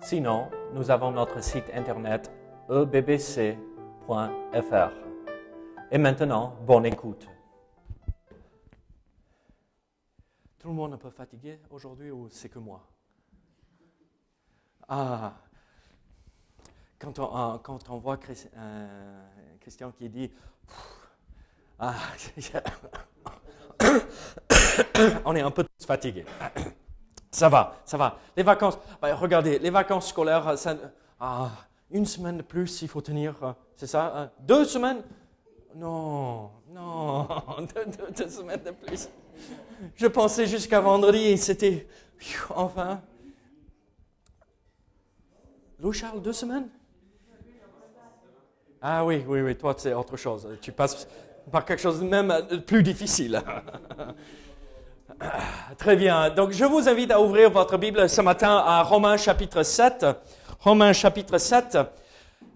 Sinon, nous avons notre site internet ebbc.fr. Et maintenant, bonne écoute. Tout le monde est un peu fatigué aujourd'hui ou c'est que moi? Ah, quand on, euh, quand on voit euh, Christian qui dit Ah, on est un peu fatigué. Ça va, ça va. Les vacances, bah, regardez, les vacances scolaires, ça, ah, une semaine de plus, il faut tenir, euh, c'est ça hein? Deux semaines? Non, non, deux, semaines de plus. Je pensais jusqu'à vendredi et c'était, enfin. Louis Charles, deux semaines? Ah oui, oui, oui, toi c'est autre chose. Tu passes par quelque chose de même plus difficile. Très bien. Donc, je vous invite à ouvrir votre Bible ce matin à Romains chapitre 7. Romains chapitre 7.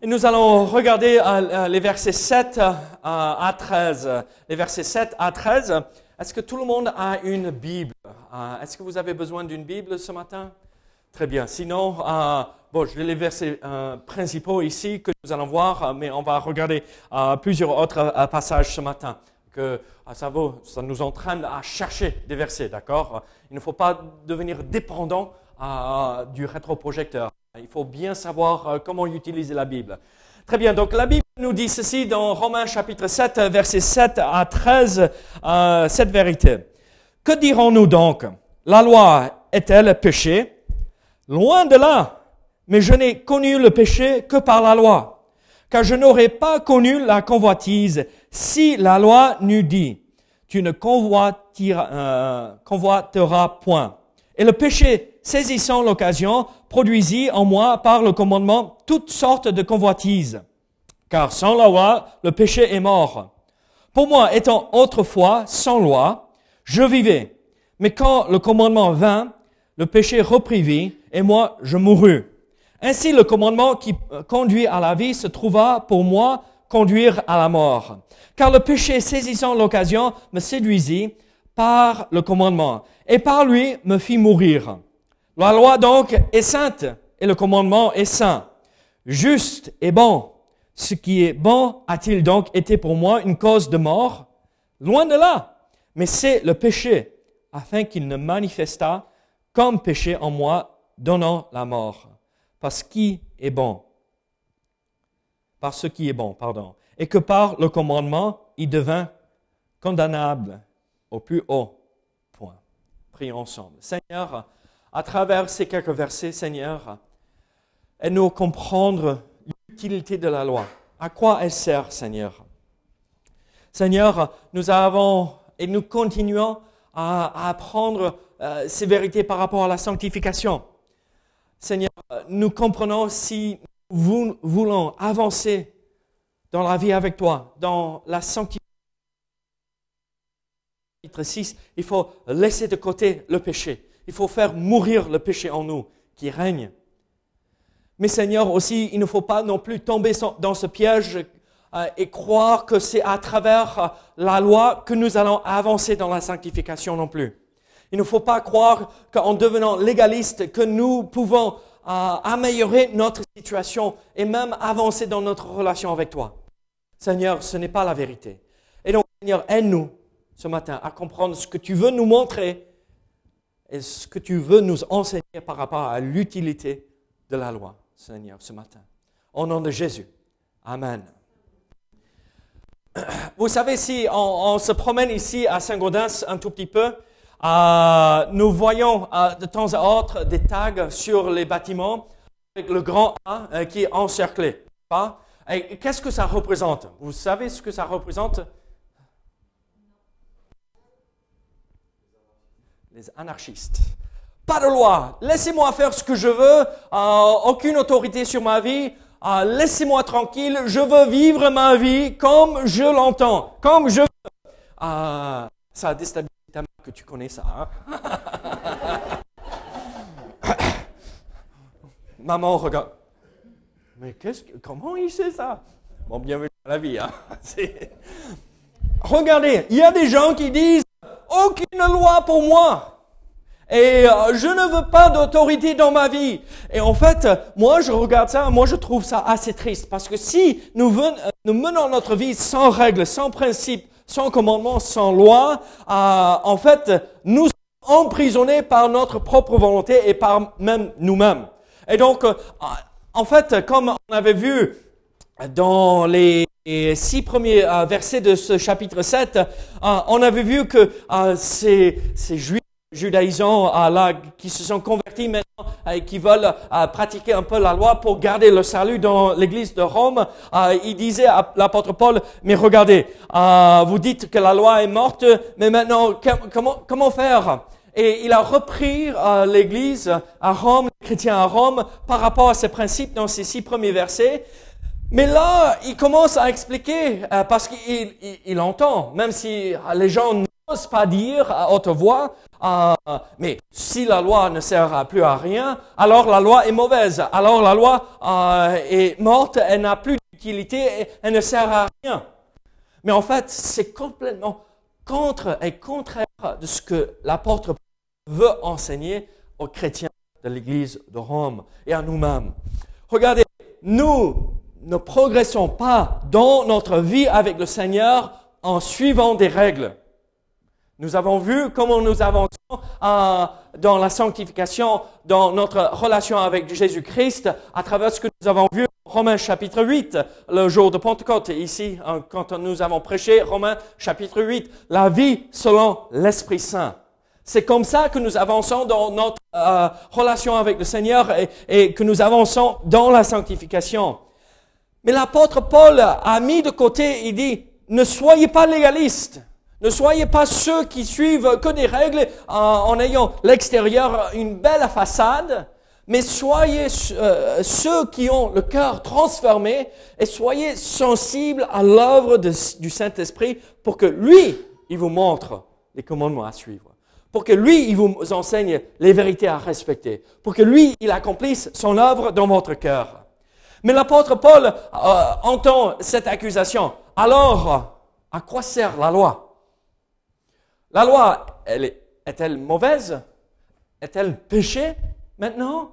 Et nous allons regarder euh, les versets 7 euh, à 13. Les versets 7 à 13. Est-ce que tout le monde a une Bible? Euh, est-ce que vous avez besoin d'une Bible ce matin? Très bien. Sinon, bon, je les versets principaux ici que nous allons voir, mais on va regarder plusieurs autres passages ce matin que ah, ça, ça nous entraîne à chercher des versets, d'accord? Il ne faut pas devenir dépendant du rétroprojecteur. Il faut bien savoir euh, comment utiliser la Bible. Très bien, donc la Bible nous dit ceci dans Romains chapitre 7, versets 7 à 13, euh, cette vérité. Que dirons-nous donc? La loi est-elle péché? Loin de là, mais je n'ai connu le péché que par la loi, car je n'aurais pas connu la convoitise si la loi nous dit, tu ne euh, convoiteras point. Et le péché, saisissant l'occasion, produisit en moi par le commandement toutes sortes de convoitises. Car sans la loi, le péché est mort. Pour moi, étant autrefois sans loi, je vivais. Mais quand le commandement vint, le péché reprit vie, et moi, je mourus. Ainsi, le commandement qui conduit à la vie se trouva pour moi conduire à la mort. Car le péché saisissant l'occasion me séduisit par le commandement et par lui me fit mourir. La loi donc est sainte et le commandement est saint, juste et bon. Ce qui est bon a-t-il donc été pour moi une cause de mort? Loin de là. Mais c'est le péché, afin qu'il ne manifestât comme péché en moi, donnant la mort. Parce qui est bon? Par ce qui est bon, pardon, et que par le commandement, il devint condamnable au plus haut point. Prions ensemble. Seigneur, à travers ces quelques versets, Seigneur, aide-nous comprendre l'utilité de la loi. À quoi elle sert, Seigneur? Seigneur, nous avons et nous continuons à, apprendre euh, ces vérités par rapport à la sanctification. Seigneur, nous comprenons si nous voulons avancer dans la vie avec toi, dans la sanctification, 6, il faut laisser de côté le péché. Il faut faire mourir le péché en nous qui règne. Mais Seigneur, aussi, il ne faut pas non plus tomber dans ce piège euh, et croire que c'est à travers euh, la loi que nous allons avancer dans la sanctification non plus. Il ne faut pas croire qu'en devenant légaliste, que nous pouvons à améliorer notre situation et même avancer dans notre relation avec toi. Seigneur, ce n'est pas la vérité. Et donc, Seigneur, aide-nous ce matin à comprendre ce que tu veux nous montrer et ce que tu veux nous enseigner par rapport à l'utilité de la loi, Seigneur, ce matin. Au nom de Jésus. Amen. Vous savez, si on, se promène ici à Saint-Gaudens un tout petit peu, euh, nous voyons euh, de temps à autre des tags sur les bâtiments avec le grand A euh, qui est encerclé. Et qu'est-ce que ça représente? Vous savez ce que ça représente? Les anarchistes. Pas de loi. Laissez-moi faire ce que je veux. Aucune autorité sur ma vie. Laissez-moi tranquille. Je veux vivre ma vie comme je l'entends, comme je veux. Ça a déstabilisé ta mère que tu connais ça. Hein? Maman regarde. Mais comment il sait ça? Bon, bienvenue dans la vie. Hein? Regardez, il y a des gens qui disent aucune loi pour moi. Et euh, je ne veux pas d'autorité dans ma vie. Et en fait, moi, je regarde ça, moi, je trouve ça assez triste. Parce que si nous, euh, nous menons notre vie sans règles, sans principes, sans commandements, sans loi, euh, en fait, nous sommes emprisonnés par notre propre volonté et par même nous-mêmes. Et donc, en fait, comme on avait vu dans les six premiers versets de ce chapitre 7, on avait vu que ces, ces juifs judaïsants qui se sont convertis maintenant et qui veulent pratiquer un peu la loi pour garder le salut dans l'église de Rome, il disait à l'apôtre Paul, mais regardez, vous dites que la loi est morte, mais maintenant, comment, comment faire? Et il a repris l'église à Rome, les chrétiens à Rome, par rapport à ces principes dans ces six premiers versets. Mais là, il commence à expliquer, parce qu'il il, entend, même si les gens pas dire à haute voix, euh, mais si la loi ne sert plus à rien, alors la loi est mauvaise. Alors la loi euh, est morte, elle n'a plus d'utilité, elle ne sert à rien. Mais en fait, c'est complètement contre et contraire de ce que l'apôtre veut enseigner aux chrétiens de l'Église de Rome et à nous-mêmes. Regardez, nous ne progressons pas dans notre vie avec le Seigneur en suivant des règles. Nous avons vu comment nous avançons euh, dans la sanctification, dans notre relation avec Jésus-Christ, à travers ce que nous avons vu Romains chapitre 8, le jour de Pentecôte. Ici, euh, quand nous avons prêché Romains chapitre 8, la vie selon l'Esprit Saint. C'est comme ça que nous avançons dans notre euh, relation avec le Seigneur et, et que nous avançons dans la sanctification. Mais l'apôtre Paul a mis de côté, il dit, ne soyez pas légalistes. Ne soyez pas ceux qui suivent que des règles en, ayant l'extérieur une belle façade, mais soyez euh, ceux qui ont le cœur transformé et soyez sensibles à l'œuvre du Saint-Esprit pour que lui, il vous montre les commandements à suivre, pour que lui, il vous enseigne les vérités à respecter, pour que lui, il accomplisse son œuvre dans votre cœur. Mais l'apôtre Paul euh, entend cette accusation. Alors, à quoi sert la loi? La loi, elle est, est-elle mauvaise? Est-elle péché maintenant?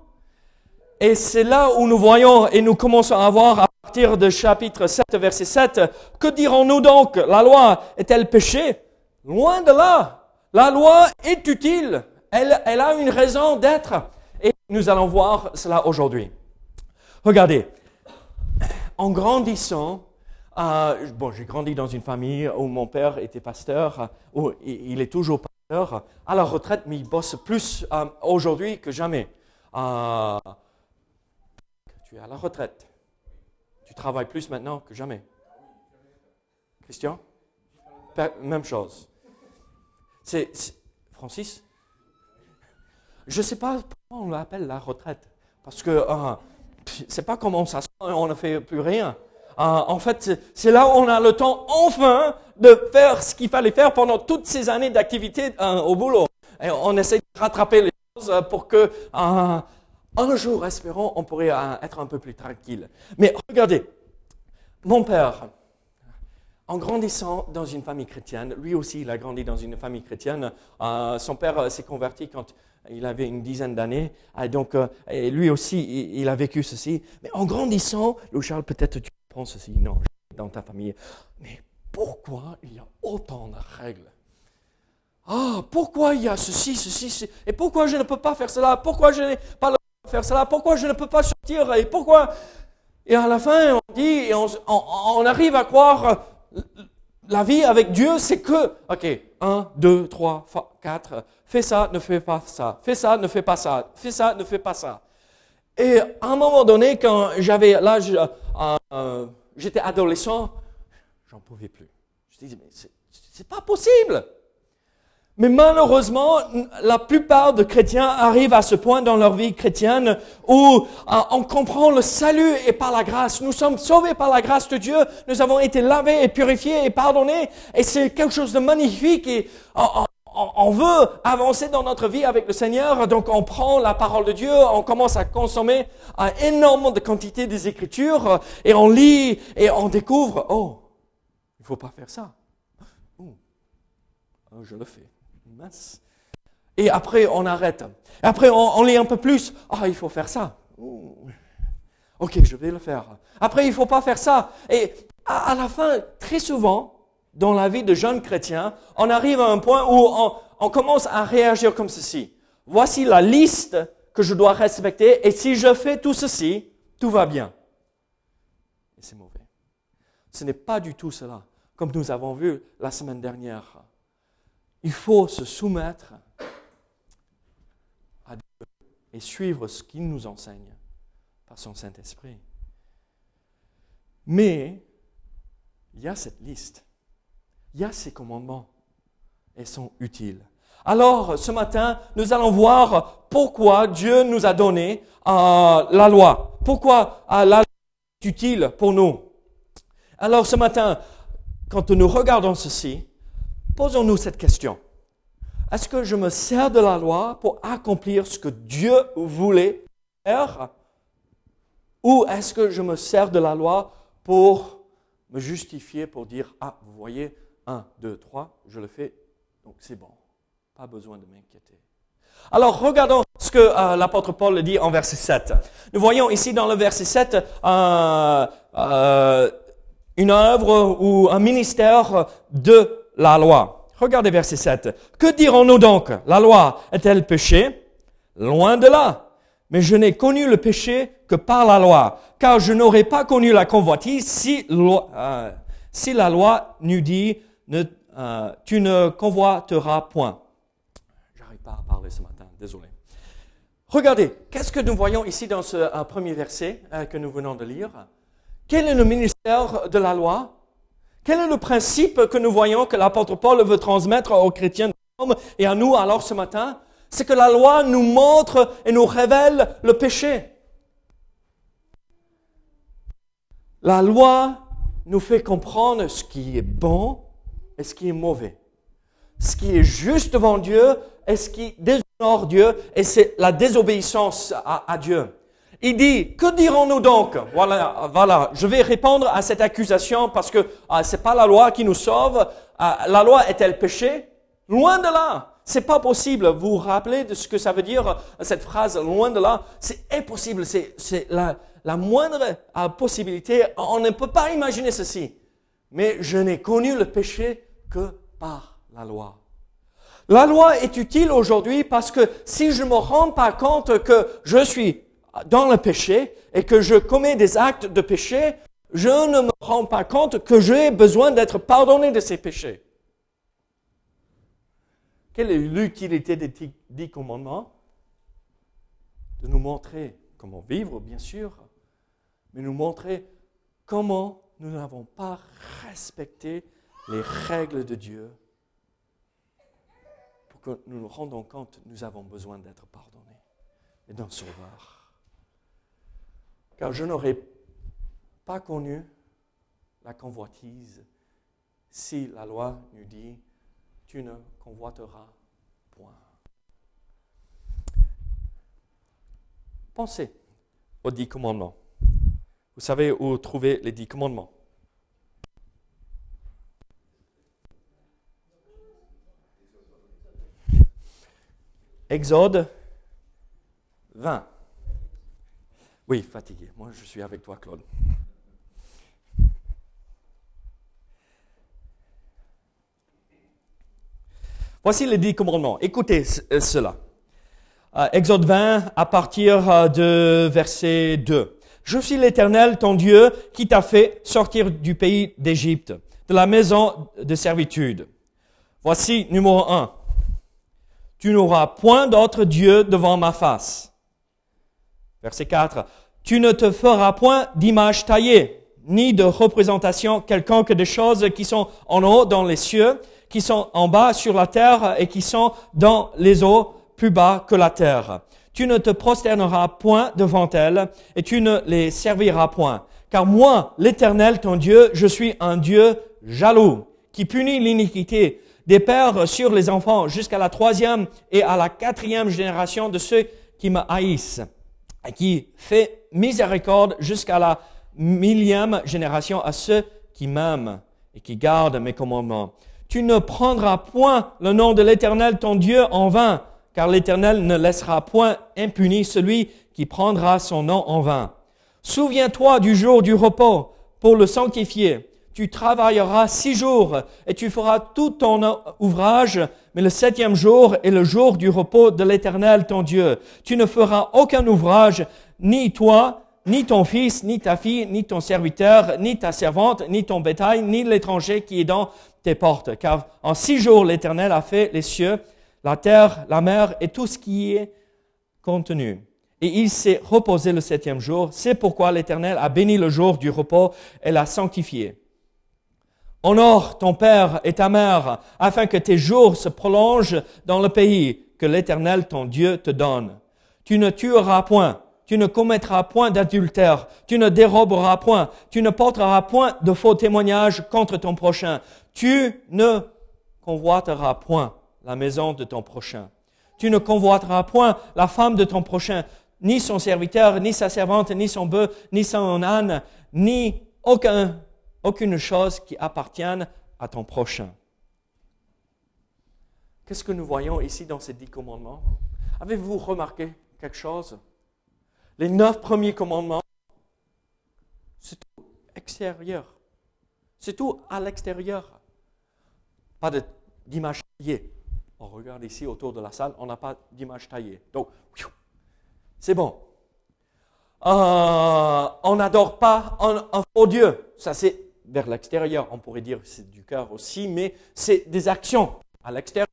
Et c'est là où nous voyons et nous commençons à voir à partir de chapitre 7, verset 7, que dirons-nous donc? La loi est-elle péché Loin de là. La loi est utile. Elle, elle a une raison d'être. Et nous allons voir cela aujourd'hui. Regardez, en grandissant, euh, bon, j'ai grandi dans une famille où mon père était pasteur, où il est toujours pasteur, à la retraite, mais il bosse plus euh, aujourd'hui que jamais. Euh, tu es à la retraite. Tu travailles plus maintenant que jamais. Christian? Même chose. Francis? Je ne sais pas pourquoi on l'appelle la retraite. Parce que c'est pas comme on s'assoit, on ne fait plus rien. Euh, en fait, c'est là où on a le temps enfin de faire ce qu'il fallait faire pendant toutes ces années d'activité euh, au boulot. Et on essaie de rattraper les choses pour que euh, un jour, espérons, on pourrait être un peu plus tranquille. Mais regardez, mon père, en grandissant dans une famille chrétienne, lui aussi, il a grandi dans une famille chrétienne. son père s'est converti quand il avait une dizaine d'années. donc, lui aussi, il, a vécu ceci. Mais en grandissant, Louis Charles, peut-être tu pense aussi, non, dans ta famille. Mais pourquoi il y a autant de règles? Ah, pourquoi il y a ceci, ceci, ceci Et pourquoi je ne peux pas faire cela? Pourquoi je n'ai pas le droit de faire cela? Pourquoi je ne peux pas sortir? Et pourquoi? Et à la fin, on dit, on, arrive à croire la vie avec Dieu, c'est que, ok, un, deux, trois, quatre, fais ça, ne fais pas ça, fais ça, ne fais pas ça, fais ça, ne fais pas ça. Et à un moment donné, quand j'avais l'âge, euh, euh, j'étais adolescent, j'en pouvais plus. Je disais, mais c'est pas possible. Mais malheureusement, la plupart de chrétiens arrivent à ce point dans leur vie chrétienne où euh, on comprend le salut et par la grâce. Nous sommes sauvés par la grâce de Dieu. Nous avons été lavés et purifiés et pardonnés. Et c'est quelque chose de magnifique et on, veut avancer dans notre vie avec le Seigneur. Donc on prend la parole de Dieu, on commence à consommer un énorme de quantité des Écritures et on lit et on découvre, oh, il faut pas faire ça. Oh, je le fais. Et après, on arrête. Et après, on, lit un peu plus. Ah, il faut faire ça. Ok, je vais le faire. Après, il faut pas faire ça. Et à, la fin, très souvent, dans la vie de jeunes chrétiens, on arrive à un point où on, commence à réagir comme ceci. Voici la liste que je dois respecter et si je fais tout ceci, tout va bien. Et c'est mauvais. Ce n'est pas du tout cela, comme nous avons vu la semaine dernière. Il faut se soumettre à Dieu et suivre ce qu'il nous enseigne par son Saint-Esprit. Mais il y a cette liste, il y a ces commandements, et sont utiles. Alors, ce matin, nous allons voir pourquoi Dieu nous a donné euh, la loi. Pourquoi euh, la loi est utile pour nous. Alors, ce matin, quand nous regardons ceci, Posons-nous cette question. Est-ce que je me sers de la loi pour accomplir ce que Dieu voulait faire? Ou est-ce que je me sers de la loi pour me justifier, pour dire, ah, vous voyez, 1, 2, 3, je le fais, donc c'est bon. Pas besoin de m'inquiéter. Alors, regardons ce que euh, l'apôtre Paul dit en verset 7. Nous voyons ici dans le verset 7 euh, une œuvre ou un ministère de la loi. Regardez verset 7. Que dirons-nous donc? La loi est-elle péché? Loin de là. Mais je n'ai connu le péché que par la loi, car je n'aurais pas connu la convoitise si, euh, si la loi n'eût dit euh, tu ne convoiteras point. J'arrive pas à parler ce matin, désolé. Regardez, qu'est-ce que nous voyons ici dans ce euh, premier verset que nous venons de lire? Quel est le ministère de la loi? Quel est le principe que nous voyons que l'apôtre Paul veut transmettre aux chrétiens et à nous alors ce matin? C'est que la loi nous montre et nous révèle le péché. La loi nous fait comprendre ce qui est bon et ce qui est mauvais. Ce qui est juste devant Dieu et ce qui déshonore Dieu et c'est la désobéissance à, Dieu. Il dit, que dirons-nous donc? Voilà, voilà. Je vais répondre à cette accusation parce que ah, c'est pas la loi qui nous sauve. Ah, la loi est-elle péché? Loin de là. C'est pas possible. Vous vous rappelez de ce que ça veut dire cette phrase loin de là? C'est impossible. C'est, c'est la, la moindre ah, possibilité. On ne peut pas imaginer ceci. Mais je n'ai connu le péché que par la loi. La loi est utile aujourd'hui parce que si je me rends pas compte que je suis dans le péché et que je commets des actes de péché, je ne me rends pas compte que j'ai besoin d'être pardonné de ces péchés. Quelle est l'utilité des dix commandements? De nous montrer comment vivre, bien sûr, mais nous montrer comment nous n'avons pas respecté les règles de Dieu pour que nous nous rendons compte nous avons besoin d'être pardonnés et d'un sauveur car je n'aurais pas connu la convoitise si la loi nous dit tu ne convoiteras point. Pensez aux dix commandements. Vous savez où trouver les dix commandements. Exode 20. Oui, fatigué. Moi, je suis avec toi, Claude. Voici les dix commandements. Écoutez euh, cela. Euh, Exode 20, à partir euh, de verset 2. Je suis l'Éternel, ton Dieu, qui t'a fait sortir du pays d'Égypte, de la maison de servitude. Voici numéro 1. Tu n'auras point d'autre Dieu devant ma face. Verset 4. Tu ne te feras point d'image taillée, ni de représentation quelconque des choses qui sont en haut dans les cieux, qui sont en bas sur la terre et qui sont dans les eaux plus bas que la terre. Tu ne te prosterneras point devant elles et tu ne les serviras point. Car moi, l'Éternel, ton Dieu, je suis un Dieu jaloux, qui punit l'iniquité des pères sur les enfants jusqu'à la troisième et à la quatrième génération de ceux qui me haïssent, et qui fait miséricorde jusqu'à la millième génération à ceux qui m'aiment et qui gardent mes commandements. Tu ne prendras point le nom de l'Éternel ton Dieu en vain, car l'Éternel ne laissera point impuni celui qui prendra son nom en vain. Souviens-toi du jour du repos pour le sanctifier. Tu travailleras six jours et tu feras tout ton ouvrage, mais le septième jour est le jour du repos de l'Éternel ton Dieu. Tu ne feras aucun ouvrage, ni toi, ni ton fils, ni ta fille, ni ton serviteur, ni ta servante, ni ton bétail, ni l'étranger qui est dans tes portes. Car en six jours l'Éternel a fait les cieux, la terre, la mer et tout ce qui est contenu et il s'est reposé le septième jour. C'est pourquoi l'Éternel a béni le jour du repos et l'a sanctifié. Honore ton père et ta mère, afin que tes jours se prolongent dans le pays que l'Éternel ton Dieu te donne. Tu ne tueras point, tu ne commettras point d'adultère, tu ne déroberas point, tu ne porteras point de faux témoignages contre ton prochain, tu ne convoiteras point la maison de ton prochain. Tu ne convoiteras point la femme de ton prochain, ni son serviteur, ni sa servante, ni son bœuf, ni son âne, ni aucun, aucune chose qui appartienne à ton prochain. Qu'est-ce que nous voyons ici dans ces dix commandements? Avez-vous remarqué quelque chose? Les neuf premiers commandements, c'est tout extérieur. C'est tout à l'extérieur. Pas d'image taillée. On regarde ici autour de la salle, on n'a pas d'image taillée. Donc, c'est bon. Euh, on n'adore pas un, faux Dieu. Ça, c'est vers l'extérieur. On pourrait dire c'est du cœur aussi, mais c'est des actions à l'extérieur.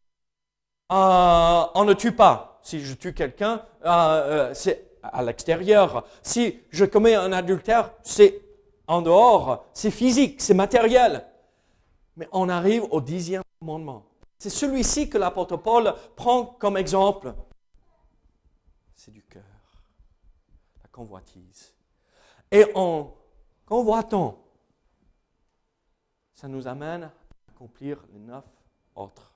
Euh, on ne tue pas. Si je tue quelqu'un, euh, c'est à l'extérieur. Si je commets un adultère, c'est en dehors, c'est physique, c'est matériel. Mais on arrive au dixième commandement. C'est celui-ci que l'apôtre Paul prend comme exemple. C'est du cœur convoitise. Et en convoitant, ça nous amène à accomplir les neuf autres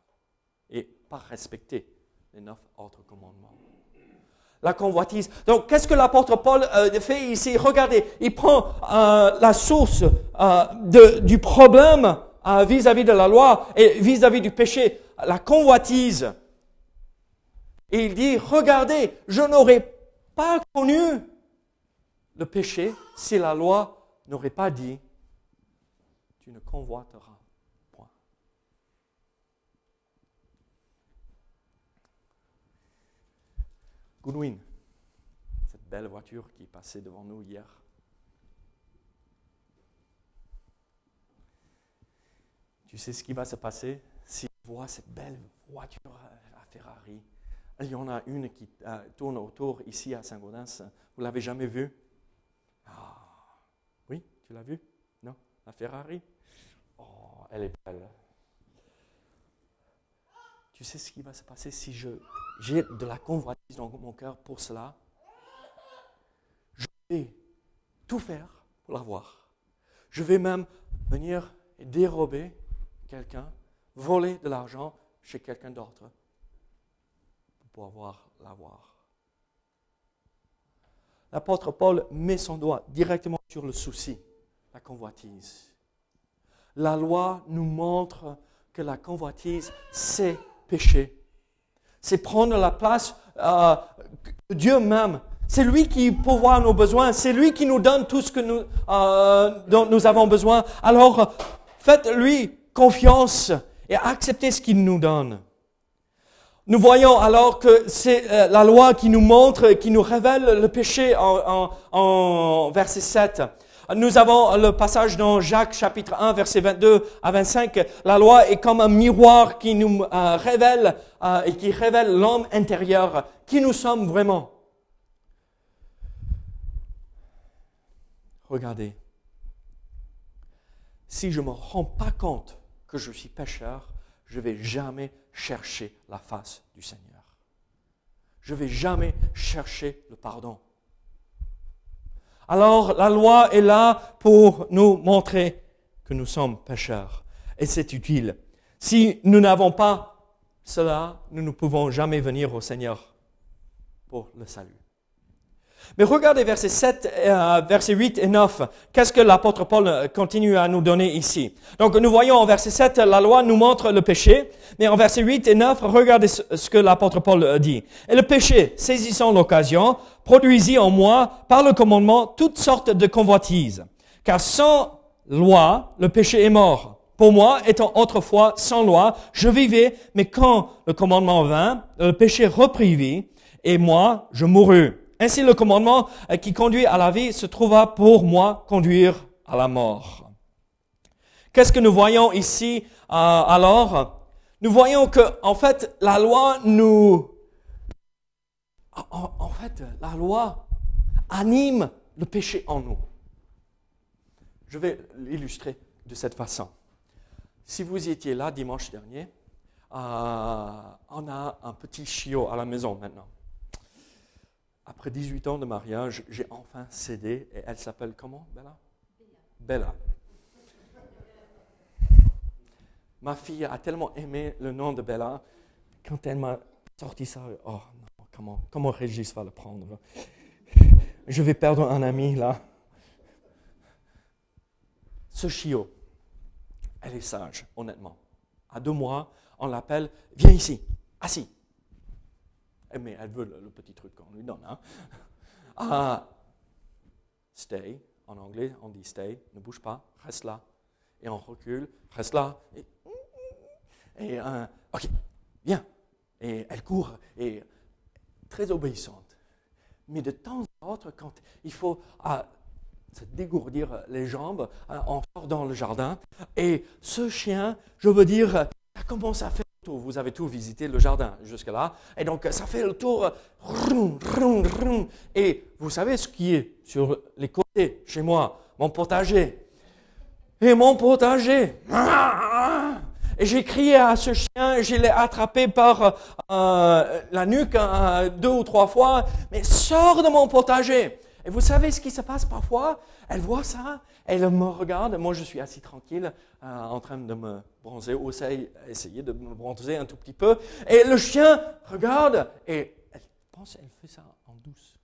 et pas respecter les neuf autres commandements. La convoitise. Donc, qu'est-ce que l'apôtre Paul euh, fait ici? Regardez, il prend euh, la source euh, du problème vis-à-vis de la loi et vis-à-vis -vis du péché, la convoitise. Et il dit, regardez, je n'aurais pas connu le péché si la loi n'aurait pas dit ne convoiteras point. Goodwin, cette belle voiture qui est passée devant nous hier. Tu sais ce qui va se passer si tu vois cette belle voiture à Ferrari? Il y en a une qui euh, tourne autour ici à Saint-Gaudens. Vous l'avez jamais vue? Ah, oui, tu l'as vu Non La Ferrari? Elle est belle. Tu sais ce qui va se passer si je j'ai de la convoitise dans mon cœur pour cela? Je vais tout faire pour l'avoir. Je vais même venir dérober quelqu'un, voler de l'argent chez quelqu'un d'autre pour pouvoir l'avoir l'apôtre Paul met son doigt directement sur le souci, la convoitise. La loi nous montre que la convoitise, c'est péché. C'est prendre la place euh, de Dieu même. C'est lui qui pourvoit nos besoins. C'est lui qui nous donne tout ce que nous, euh, dont nous avons besoin. Alors, faites-lui confiance et acceptez ce qu'il nous donne. Nous voyons alors que c'est euh, la loi qui nous montre, qui nous révèle le péché en, verset 7. Nous avons le passage dans Jacques chapitre 1 verset 22 à 25. La loi est comme un miroir qui nous euh, révèle euh, et qui révèle l'homme intérieur, qui nous sommes vraiment? Regardez, si je ne me rends pas compte que je suis pécheur, je ne vais jamais chercher la face du Seigneur. Je ne vais jamais chercher le pardon. Alors la loi est là pour nous montrer que nous sommes pécheurs. Et c'est utile. Si nous n'avons pas cela, nous ne pouvons jamais venir au Seigneur pour le salut. Mais regardez versets 7, euh, versets 8 et 9. Qu'est-ce que l'apôtre Paul euh, continue à nous donner ici? Donc, nous voyons en verset 7, la loi nous montre le péché. Mais en verset 8 et 9, regardez ce que l'apôtre Paul euh, dit. Et le péché, saisissant l'occasion, produisit en moi, par le commandement, toutes sortes de convoitises. Car sans loi, le péché est mort. Pour moi, étant autrefois sans loi, je vivais, mais quand le commandement vint, le péché reprit vie, et moi, je mourus. Ainsi, le commandement euh, qui conduit à la vie se trouva pour moi conduire à la mort. Qu'est-ce que nous voyons ici euh, alors? Nous voyons que, en fait, la loi nous, en, fait, la loi anime le péché en nous. Je vais l'illustrer de cette façon. Si vous étiez là dimanche dernier, euh, on a un petit chiot à la maison maintenant après 18 ans de mariage, j'ai enfin cédé et elle s'appelle comment, Bella? Bella. Ma fille a tellement aimé le nom de Bella, quand elle m'a sorti ça, oh non, comment, comment Régis va le prendre Je vais perdre un ami là. Ce chiot, elle est sage, honnêtement. À deux mois, on l'appelle, viens ici, assis. Eh, mais elle veut le, petit truc qu'on lui donne. Hein. Ah, stay, en anglais, on dit stay, ne bouge pas, reste là. Et on recule, reste là. Et, et ok, viens. Et elle court, et très obéissante. Mais de temps à autre, quand il faut ah, se dégourdir les jambes, ah, on sort dans le jardin. Et ce chien, je veux dire, ça commence à faire vous avez tout visité le jardin jusque-là. Et donc, ça fait le tour. Et vous savez ce qui est sur les côtés chez moi? Mon potager. Et mon potager. Et j'ai crié à ce chien, je l'ai attrapé par euh, la nuque euh, deux ou trois fois, mais sors de mon potager. Et vous savez ce qui se passe parfois? Elle voit ça, elle me regarde, moi je suis assis tranquille, euh, en train de me bronzer, ou essayer de me bronzer un tout petit peu. Et le chien regarde et elle pense, elle fait ça en douce.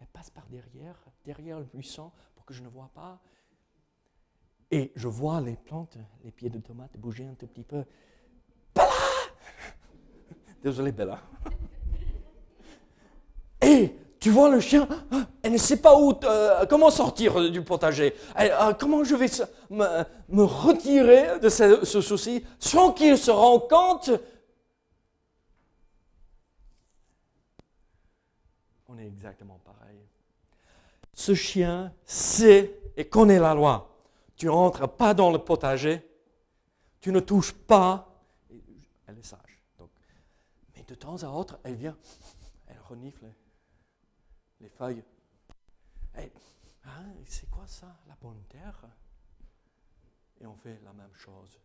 Elle passe par derrière, derrière le buisson pour que je ne vois pas. Et je vois les plantes, les pieds de tomates bouger un tout petit peu. Bella Désolé, Bella. Et tu vois le chien, elle ne sait pas euh, comment sortir du potager. Euh, comment je vais me, retirer de ce, souci sans qu'il se rende compte On est exactement pareil. Ce chien sait et connaît la loi. Tu rentres pas dans le potager, tu ne touches pas. Elle est sage. Mais de temps à autre, elle vient, elle renifle les feuilles. Hein, c'est quoi ça, la bonne terre? Et on fait la même chose.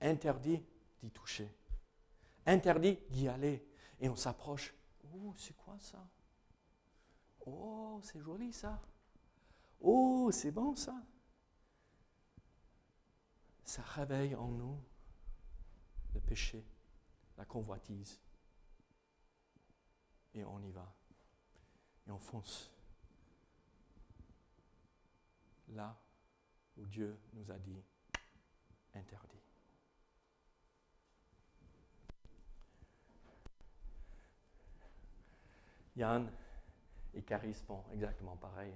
Interdit d'y toucher. Interdit d'y aller. Et on s'approche. Oh, c'est quoi ça? Oh, c'est joli ça. Oh, c'est bon ça. Ça réveille en nous le péché, la convoitise. Et on y va et on fonce là où Dieu nous a dit interdit. Yann et Caris font exactement pareil.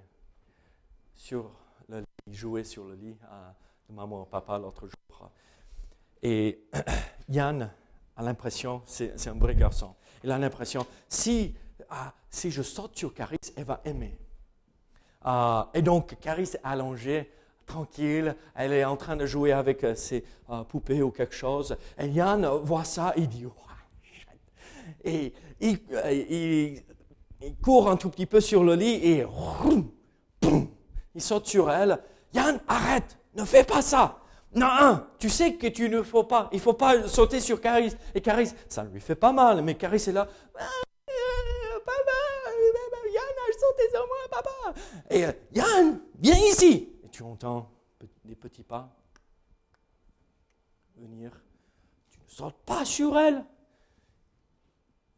Sur le lit, ils jouaient sur le lit de maman et papa l'autre jour. Et Yann a l'impression, c'est un vrai garçon, il a l'impression, si ah, si je saute sur Caris, elle va aimer. Ah, et donc, Caris est allongée, tranquille, elle est en train de jouer avec euh, ses euh, poupées ou quelque chose. Et Yann voit ça, il dit, et euh, il, court un tout petit peu sur le lit et il saute sur elle. Yann, arrête, ne fais pas ça. Non, tu sais que tu ne faut pas. Il faut pas sauter sur Caris. Et Caris, ça lui fait pas mal, mais Caris est là euh, papa, Yann a sauté Et euh, Yann, viens ici. Et tu entends des petits pas venir. Tu ne sautes pas sur elle.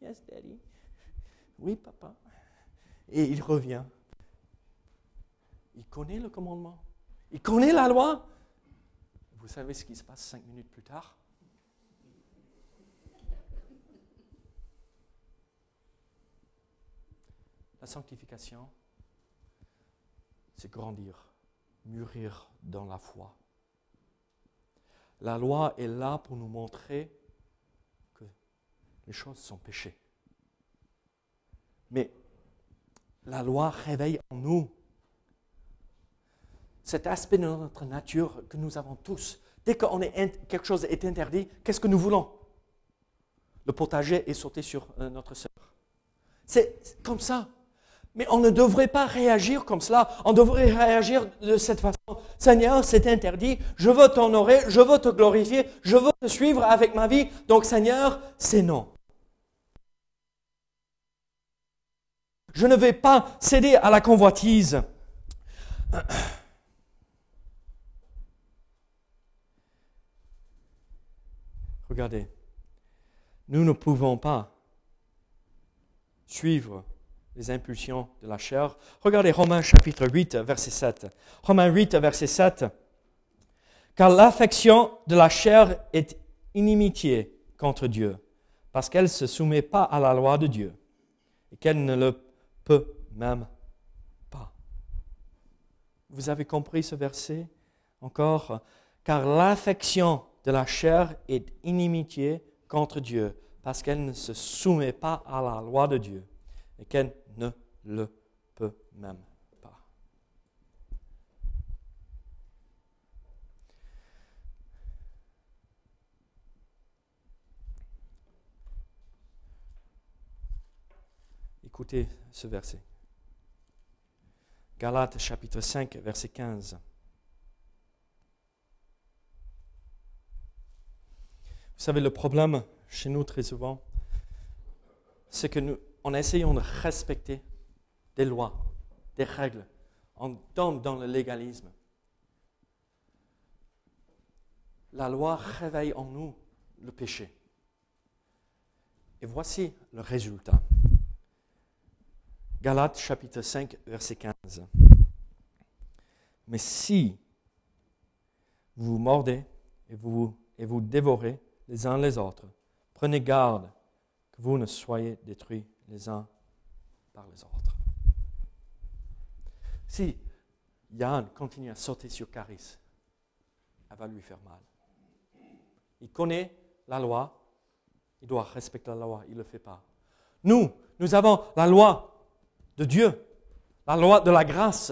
Yes, daddy. Oui, papa. Et il revient. Il connaît le commandement. Il connaît la loi. Vous savez ce qui se passe cinq minutes plus tard? La sanctification, c'est grandir, mûrir dans la foi. La loi est là pour nous montrer que les choses sont péchées. Mais la loi réveille en nous cet aspect de notre nature que nous avons tous. Dès que quelque chose est interdit, qu'est-ce que nous voulons? Le potager est sauté sur euh, notre sœur. C'est comme ça. Mais on ne devrait pas réagir comme cela. On devrait réagir de cette façon. Seigneur, c'est interdit. Je veux t'honorer. Je veux te glorifier. Je veux te suivre avec ma vie. Donc, Seigneur, c'est non. Je ne vais pas céder à la convoitise. Regardez, nous ne pouvons pas suivre les impulsions de la chair. Regardez Romains chapitre 8, verset 7. Romains 8, verset 7. Car l'affection de la chair est inimitié contre Dieu, parce qu'elle ne se soumet pas à la loi de Dieu, et qu'elle ne le peut même pas. Vous avez compris ce verset encore? Car l'affection de la chair est inimitié contre Dieu, parce qu'elle ne se soumet pas à la loi de Dieu et qu'elle le peut même pas. Écoutez ce verset. Galates chapitre 5, verset 15. Vous savez, le problème chez nous très souvent, c'est que nous, en essayant de respecter des lois, des règles, on tombe dans le légalisme. La loi réveille en nous le péché. Et voici le résultat. Galates chapitre 5, verset 15. Mais si vous vous mordez et vous, et vous dévorez les uns les autres. Prenez garde que vous ne soyez détruits les uns par les autres. Si Yann continue à sauter sur Caris, elle va lui faire mal. Il connaît la loi, il doit respecter la loi, il ne le fait pas. Nous, nous avons la loi de Dieu, la loi de la grâce.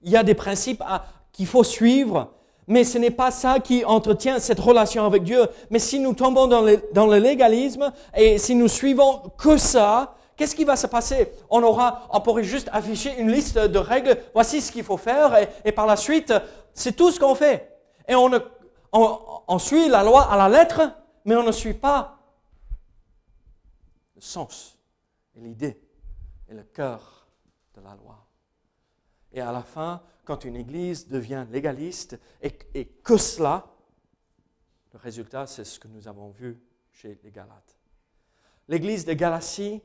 Il y a des principes qu'il faut suivre mais ce n'est pas ça qui entretient cette relation avec Dieu. Mais si nous tombons dans le, dans le légalisme et si nous suivons que ça, qu'est-ce qui va se passer? On aura, on pourrait juste afficher une liste de règles. Voici ce qu'il faut faire et, par la suite, c'est tout ce qu'on fait. Et on, suit la loi à la lettre, mais on ne suit pas le sens et l'idée et le cœur de la loi. Et à la fin, quand une église devient légaliste et, que cela, le résultat, c'est ce que nous avons vu chez les Galates. L'église de Galatie,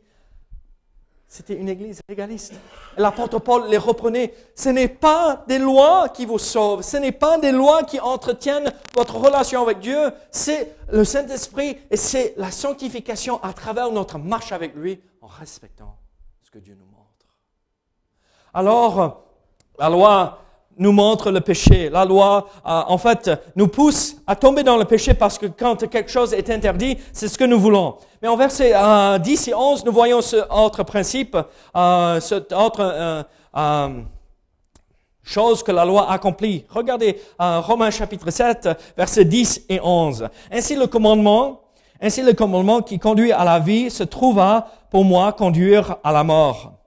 c'était une église légaliste. L'apôtre Paul les reprenait. Ce n'est pas des lois qui vous sauvent, ce n'est pas des lois qui entretiennent votre relation avec Dieu, c'est le Saint-Esprit et c'est la sanctification à travers notre marche avec lui en respectant ce que Dieu nous montre. Alors, la loi nous montre le péché. La loi, euh, en fait, nous pousse à tomber dans le péché parce que quand quelque chose est interdit, c'est ce que nous voulons. Mais en versets 10 et 11, nous voyons ce autre principe, euh, cette autre euh, chose que la loi accomplit. Regardez Romains chapitre 7, versets 10 et 11. Ainsi le commandement, ainsi le commandement qui conduit à la vie se trouva pour moi conduire à la mort.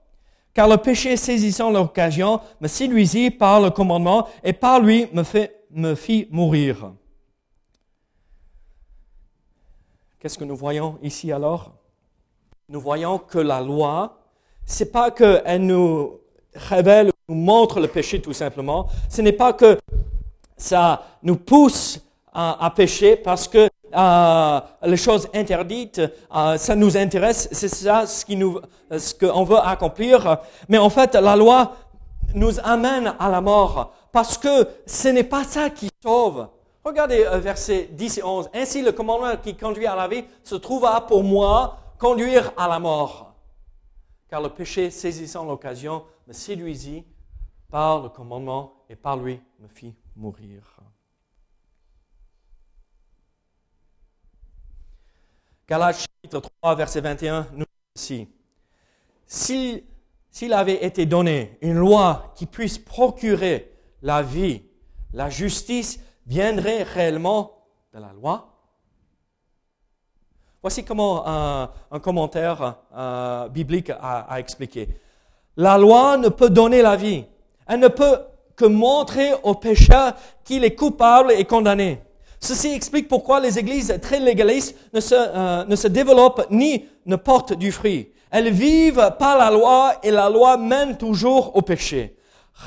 Car le péché saisissant l'occasion me séduisit par le commandement et par lui me fit mourir. Qu'est-ce que nous voyons ici alors? Nous voyons que la loi, c'est pas qu'elle nous révèle, nous montre le péché tout simplement. Ce n'est pas que ça nous pousse à, pécher parce que euh, les choses interdites, euh, ça nous intéresse, c'est ça ce qu'on veut accomplir. Mais en fait, la loi nous amène à la mort parce que ce n'est pas ça qui sauve. Regardez euh, versets 10 et 11. Ainsi, le commandement qui conduit à la vie se trouva pour moi conduire à la mort. Car le péché, saisissant l'occasion, me séduisit par le commandement et par lui me fit mourir. Galates chapitre 3, verset 21, nous dit ceci. S'il avait été donné une loi qui puisse procurer la vie, la justice viendrait réellement de la loi Voici comment un, commentaire euh, biblique a, expliqué. La loi ne peut donner la vie. Elle ne peut que montrer au pécheur qu'il est coupable et condamné. Ceci explique pourquoi les églises très légalistes ne se, euh, ne se développent ni ne portent du fruit. Elles vivent par la loi et la loi mène toujours au péché.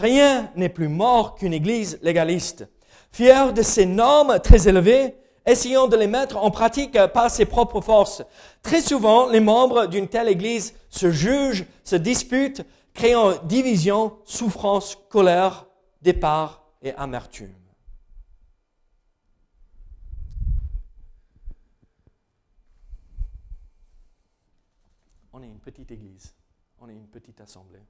Rien n'est plus mort qu'une église légaliste. Fière de ses normes très élevées, essayant de les mettre en pratique par ses propres forces. Très souvent, les membres d'une telle église se jugent, se disputent, créant division, souffrance, colère, départ et amertume. On est une petite église, on est une petite assemblée.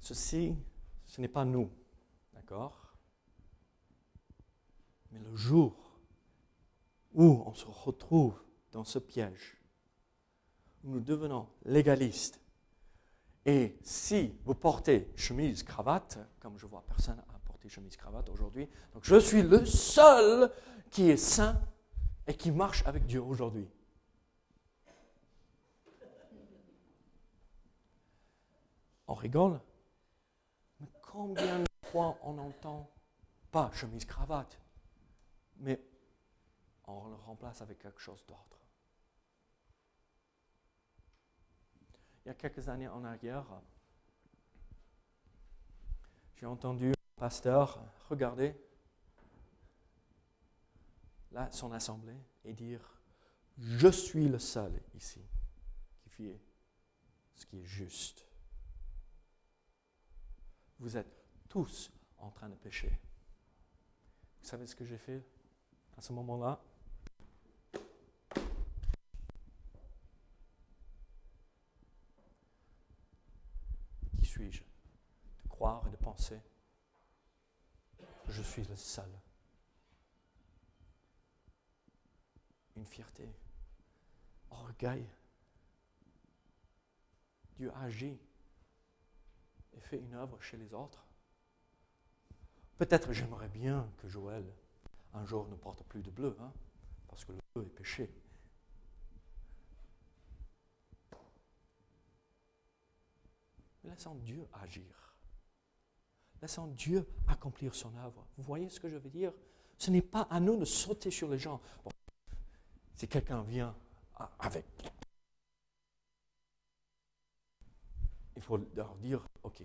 Ceci, ce n'est pas nous, d'accord? Mais le jour où on se retrouve dans ce piège, où nous devenons légalistes, et si vous portez chemise, cravate, comme je vois personne à porter chemise, cravate aujourd'hui, donc je suis le seul qui est saint et qui marche avec Dieu aujourd'hui. On rigole, mais combien de fois on n'entend pas chemise cravate, mais on le remplace avec quelque chose d'autre. Il y a quelques années en arrière, j'ai entendu un pasteur regarder là, son assemblée et dire, je suis le seul ici qui fait ce qui est juste. Vous êtes tous en train de pécher. Vous savez ce que j'ai fait à ce moment-là? Qui suis-je De croire et de penser je suis le seul? Une fierté, orgueil. Dieu agit et fait une œuvre chez les autres. Peut-être j'aimerais bien que Joël, un jour, ne porte plus de bleu, hein, parce que le bleu est péché. laissons Dieu agir. Laissons Dieu accomplir son œuvre. Vous voyez ce que je veux dire? Ce n'est pas à nous de sauter sur les gens. si quelqu'un vient avec il faut leur dire, OK,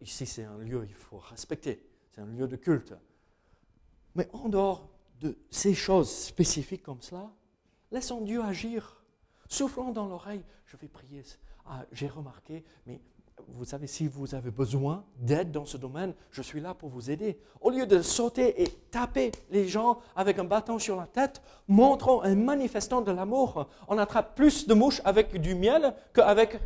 ici c'est un lieu, il faut respecter, c'est un lieu de culte. Mais en dehors de ces choses spécifiques comme cela, laissons Dieu agir. Soufflons dans l'oreille, je vais prier. Ah, j'ai remarqué, mais vous savez, si vous avez besoin d'aide dans ce domaine, je suis là pour vous aider. Au lieu de sauter et taper les gens avec un bâton sur la tête, montrons et manifestons de l'amour. On attrape plus de mouches avec du miel qu'avec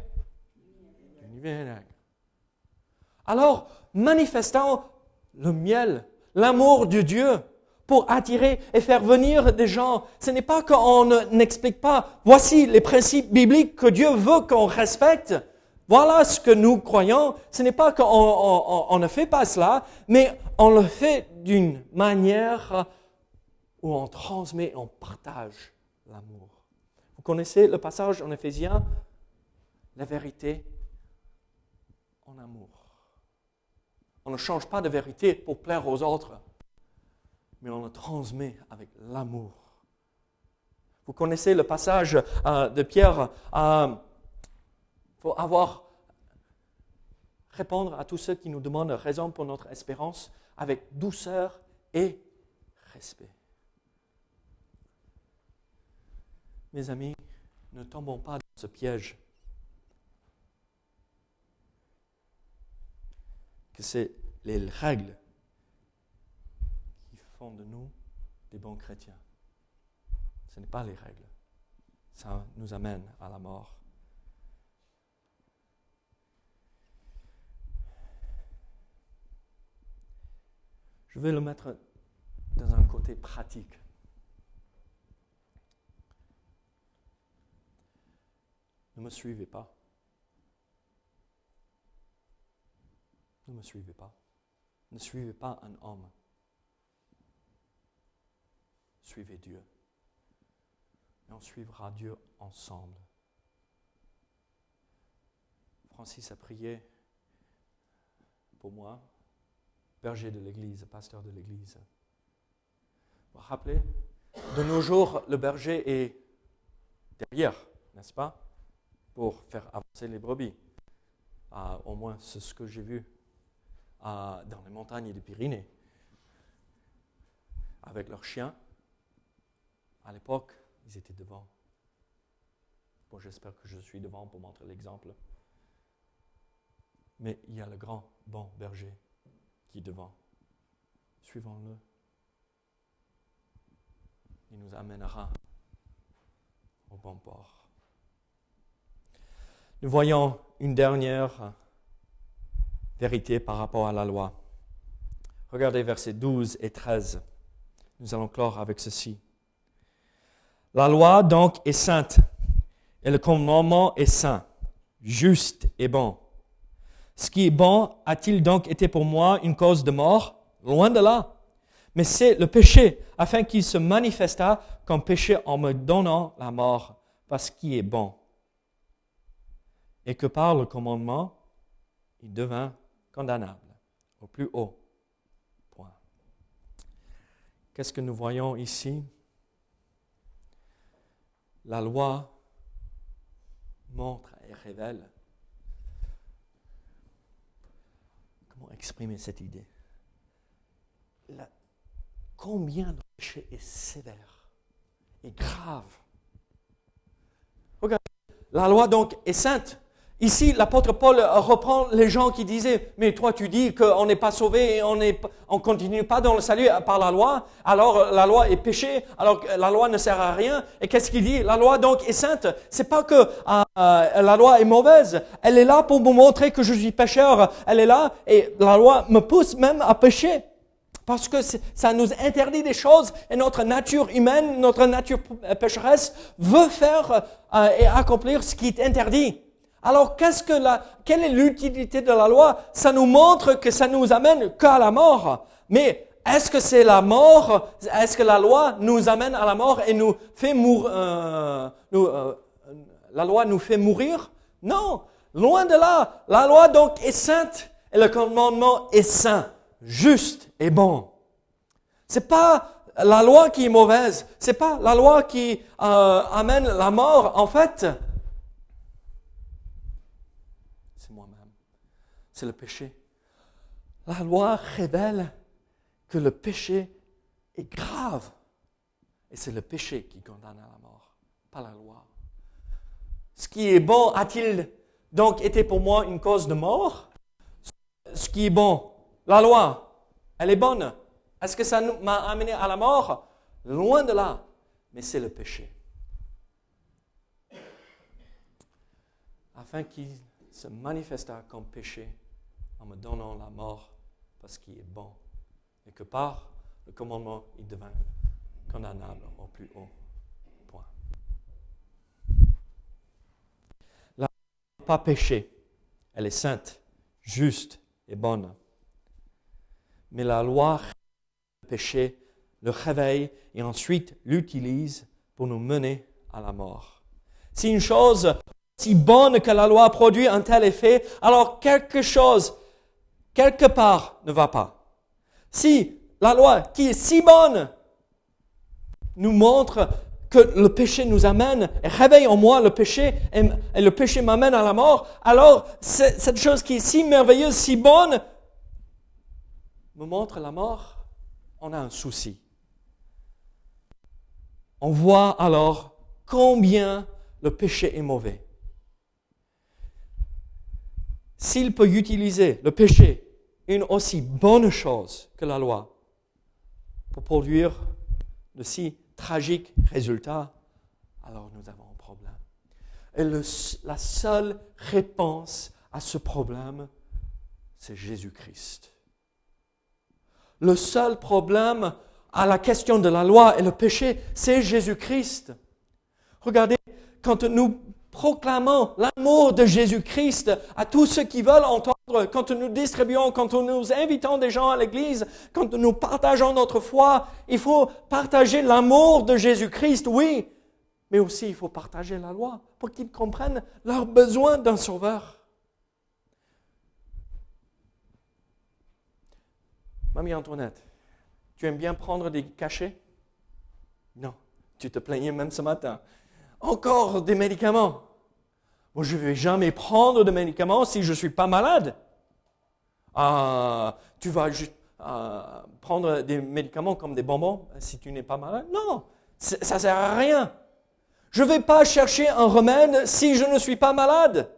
alors, manifestons le miel, l'amour de Dieu pour attirer et faire venir des gens. Ce n'est pas qu'on n'explique pas, voici les principes bibliques que Dieu veut qu'on respecte. Voilà ce que nous croyons. Ce n'est pas qu'on ne fait pas cela, mais on le fait d'une manière où on transmet, on partage l'amour. Vous connaissez le passage en Éphésiens La vérité amour. On ne change pas de vérité pour plaire aux autres, mais on le transmet avec l'amour. Vous connaissez le passage euh, de Pierre. Il faut avoir répondre à tous ceux qui nous demandent raison pour notre espérance avec douceur et respect. Mes amis, ne tombons pas dans ce piège. Que c'est les règles qui font de nous des bons chrétiens. Ce n'est pas les règles. Ça nous amène à la mort. Je vais le mettre dans un côté pratique. Ne me suivez pas. Ne me suivez pas. Ne suivez pas un homme. Suivez Dieu. Et on suivra Dieu ensemble. Francis a prié pour moi, berger de l'Église, pasteur de l'Église. Vous vous rappelez De nos jours, le berger est derrière, n'est-ce pas Pour faire avancer les brebis. Ah, au moins, c'est ce que j'ai vu dans les montagnes des Pyrénées. Avec leurs chiens, à l'époque, ils étaient devant. Bon, j'espère que je suis devant pour montrer l'exemple. Mais il y a le grand bon berger qui est devant. Suivons-le. Il nous amènera au bon port. Nous voyons une dernière vérité par rapport à la loi. Regardez versets 12 et 13. Nous allons clore avec ceci. La loi donc est sainte et le commandement est saint, juste et bon. Ce qui est bon a-t-il donc été pour moi une cause de mort? Loin de là. Mais c'est le péché, afin qu'il se manifestât comme péché en me donnant la mort, parce qu'il est bon. Et que par le commandement, il devint condamnable au plus haut point. Qu'est-ce que nous voyons ici? La loi montre et révèle comment exprimer cette idée? combien le péché est sévère et grave? Regardez, la loi donc est sainte. Ici, l'apôtre Paul reprend les gens qui disaient, mais toi tu dis qu'on n'est pas sauvé et on ne on continue pas dans le salut par la loi, alors la loi est péché, alors la loi ne sert à rien. Et qu'est-ce qu'il dit? La loi donc est sainte. C'est pas que euh, la loi est mauvaise, elle est là pour me montrer que je suis pécheur, elle est là et la loi me pousse même à pécher. Parce que ça nous interdit des choses et notre nature humaine, notre nature pécheresse veut faire euh, et accomplir ce qui est interdit. Alors, qu'est-ce que la, quelle est l'utilité de la loi? Ça nous montre que ça nous amène qu'à la mort. Mais est-ce que c'est la mort? Est-ce que la loi nous amène à la mort et nous fait mourir euh, euh, La loi nous fait mourir? Non, loin de là. La loi donc est sainte et le commandement est saint, juste et bon. C'est pas la loi qui est mauvaise. C'est pas la loi qui euh, amène la mort. En fait, c'est le péché. La loi révèle que le péché est grave. Et c'est le péché qui condamne à la mort, pas la loi. Ce qui est bon a-t-il donc été pour moi une cause de mort? Ce qui est bon, la loi, elle est bonne. Est-ce que ça m'a amené à la mort? Loin de là. Mais c'est le péché. Afin qu'il se manifestât comme péché en me donnant la mort parce qu'il est bon. Et que par le commandement, il devint condamnable au plus haut point. La loi pas péché, elle est sainte, juste et bonne. Mais la loi le péché, le réveille et ensuite l'utilise pour nous mener à la mort. Si une chose si bonne que la loi produit un tel effet, alors quelque chose quelque part ne va pas, si la loi qui est si bonne nous montre que le péché nous amène et réveille en moi le péché et, le péché m'amène à la mort, alors cette chose qui est si merveilleuse, si bonne, me montre la mort, on a un souci. On voit alors combien le péché est mauvais. S'il peut utiliser le péché, une aussi bonne chose que la loi, pour produire de si tragiques résultats, alors nous avons un problème. Et la seule réponse à ce problème, c'est Jésus-Christ. Le seul problème à la question de la loi et le péché, c'est Jésus-Christ. Regardez, quand nous proclamons l'amour de Jésus-Christ à tous ceux qui veulent entendre, quand nous distribuons, quand nous invitons des gens à l'église, quand nous partageons notre foi, il faut partager l'amour de Jésus-Christ, oui, mais aussi il faut partager la loi pour qu'ils comprennent leur besoin d'un sauveur. Mamie Antoinette, tu aimes bien prendre des cachets? Non, tu te plaignais même ce matin. Encore des médicaments. Moi, je ne vais jamais prendre de médicaments si je ne suis pas malade. Ah, tu vas juste ah, prendre des médicaments comme des bonbons si tu n'es pas malade? Non, ça ne sert à rien. Je ne vais pas chercher un remède si je ne suis pas malade.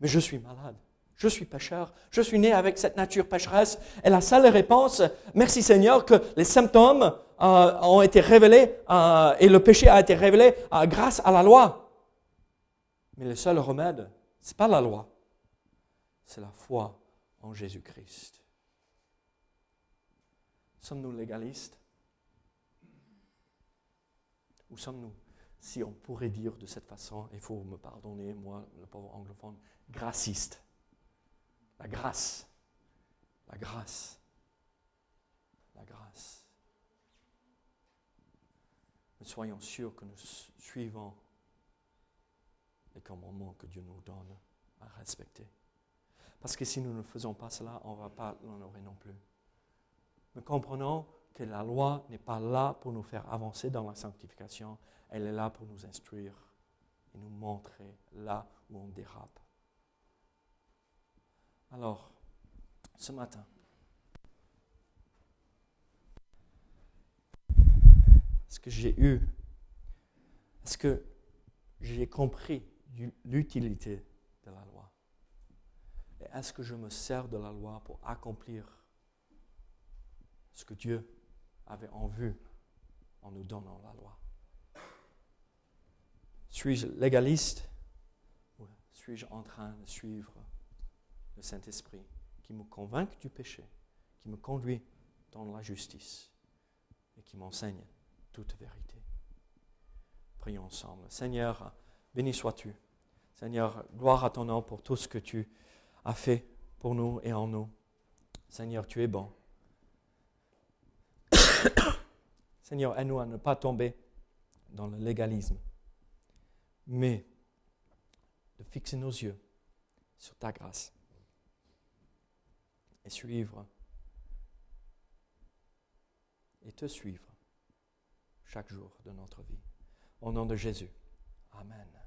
Mais je suis malade. Je suis pécheur. Je suis né avec cette nature pécheresse. Et la seule réponse, merci Seigneur, que les symptômes euh, ont été révélés euh, et le péché a été révélé euh, grâce à la loi. Mais le seul remède, ce n'est pas la loi, c'est la foi en Jésus-Christ. Sommes-nous légalistes? Ou sommes-nous, si on pourrait dire de cette façon, il faut me pardonner, moi, le pauvre anglophone, graciste La grâce. La grâce. La grâce soyons sûrs que nous suivons les commandements que Dieu nous donne à respecter. Parce que si nous ne faisons pas cela, on ne va pas l'honorer non plus. Nous comprenons que la loi n'est pas là pour nous faire avancer dans la sanctification, elle est là pour nous instruire et nous montrer là où on dérape. Alors, ce matin, Est-ce que j'ai eu Est-ce que j'ai compris l'utilité de la loi? Et est-ce que je me sers de la loi pour accomplir ce que Dieu avait en vue en nous donnant la loi? Suis-je légaliste ou suis-je en train de suivre le Saint-Esprit qui me convainc du péché, qui me conduit dans la justice et qui m'enseigne toute vérité. Prions ensemble. Seigneur, béni sois-tu. Seigneur, gloire à ton nom pour tout ce que tu as fait pour nous et en nous. Seigneur, tu es bon. Seigneur, aide-nous à ne pas tomber dans le légalisme, mais de fixer nos yeux sur ta grâce et suivre et te suivre chaque jour de notre vie. Au nom de Jésus. Amen.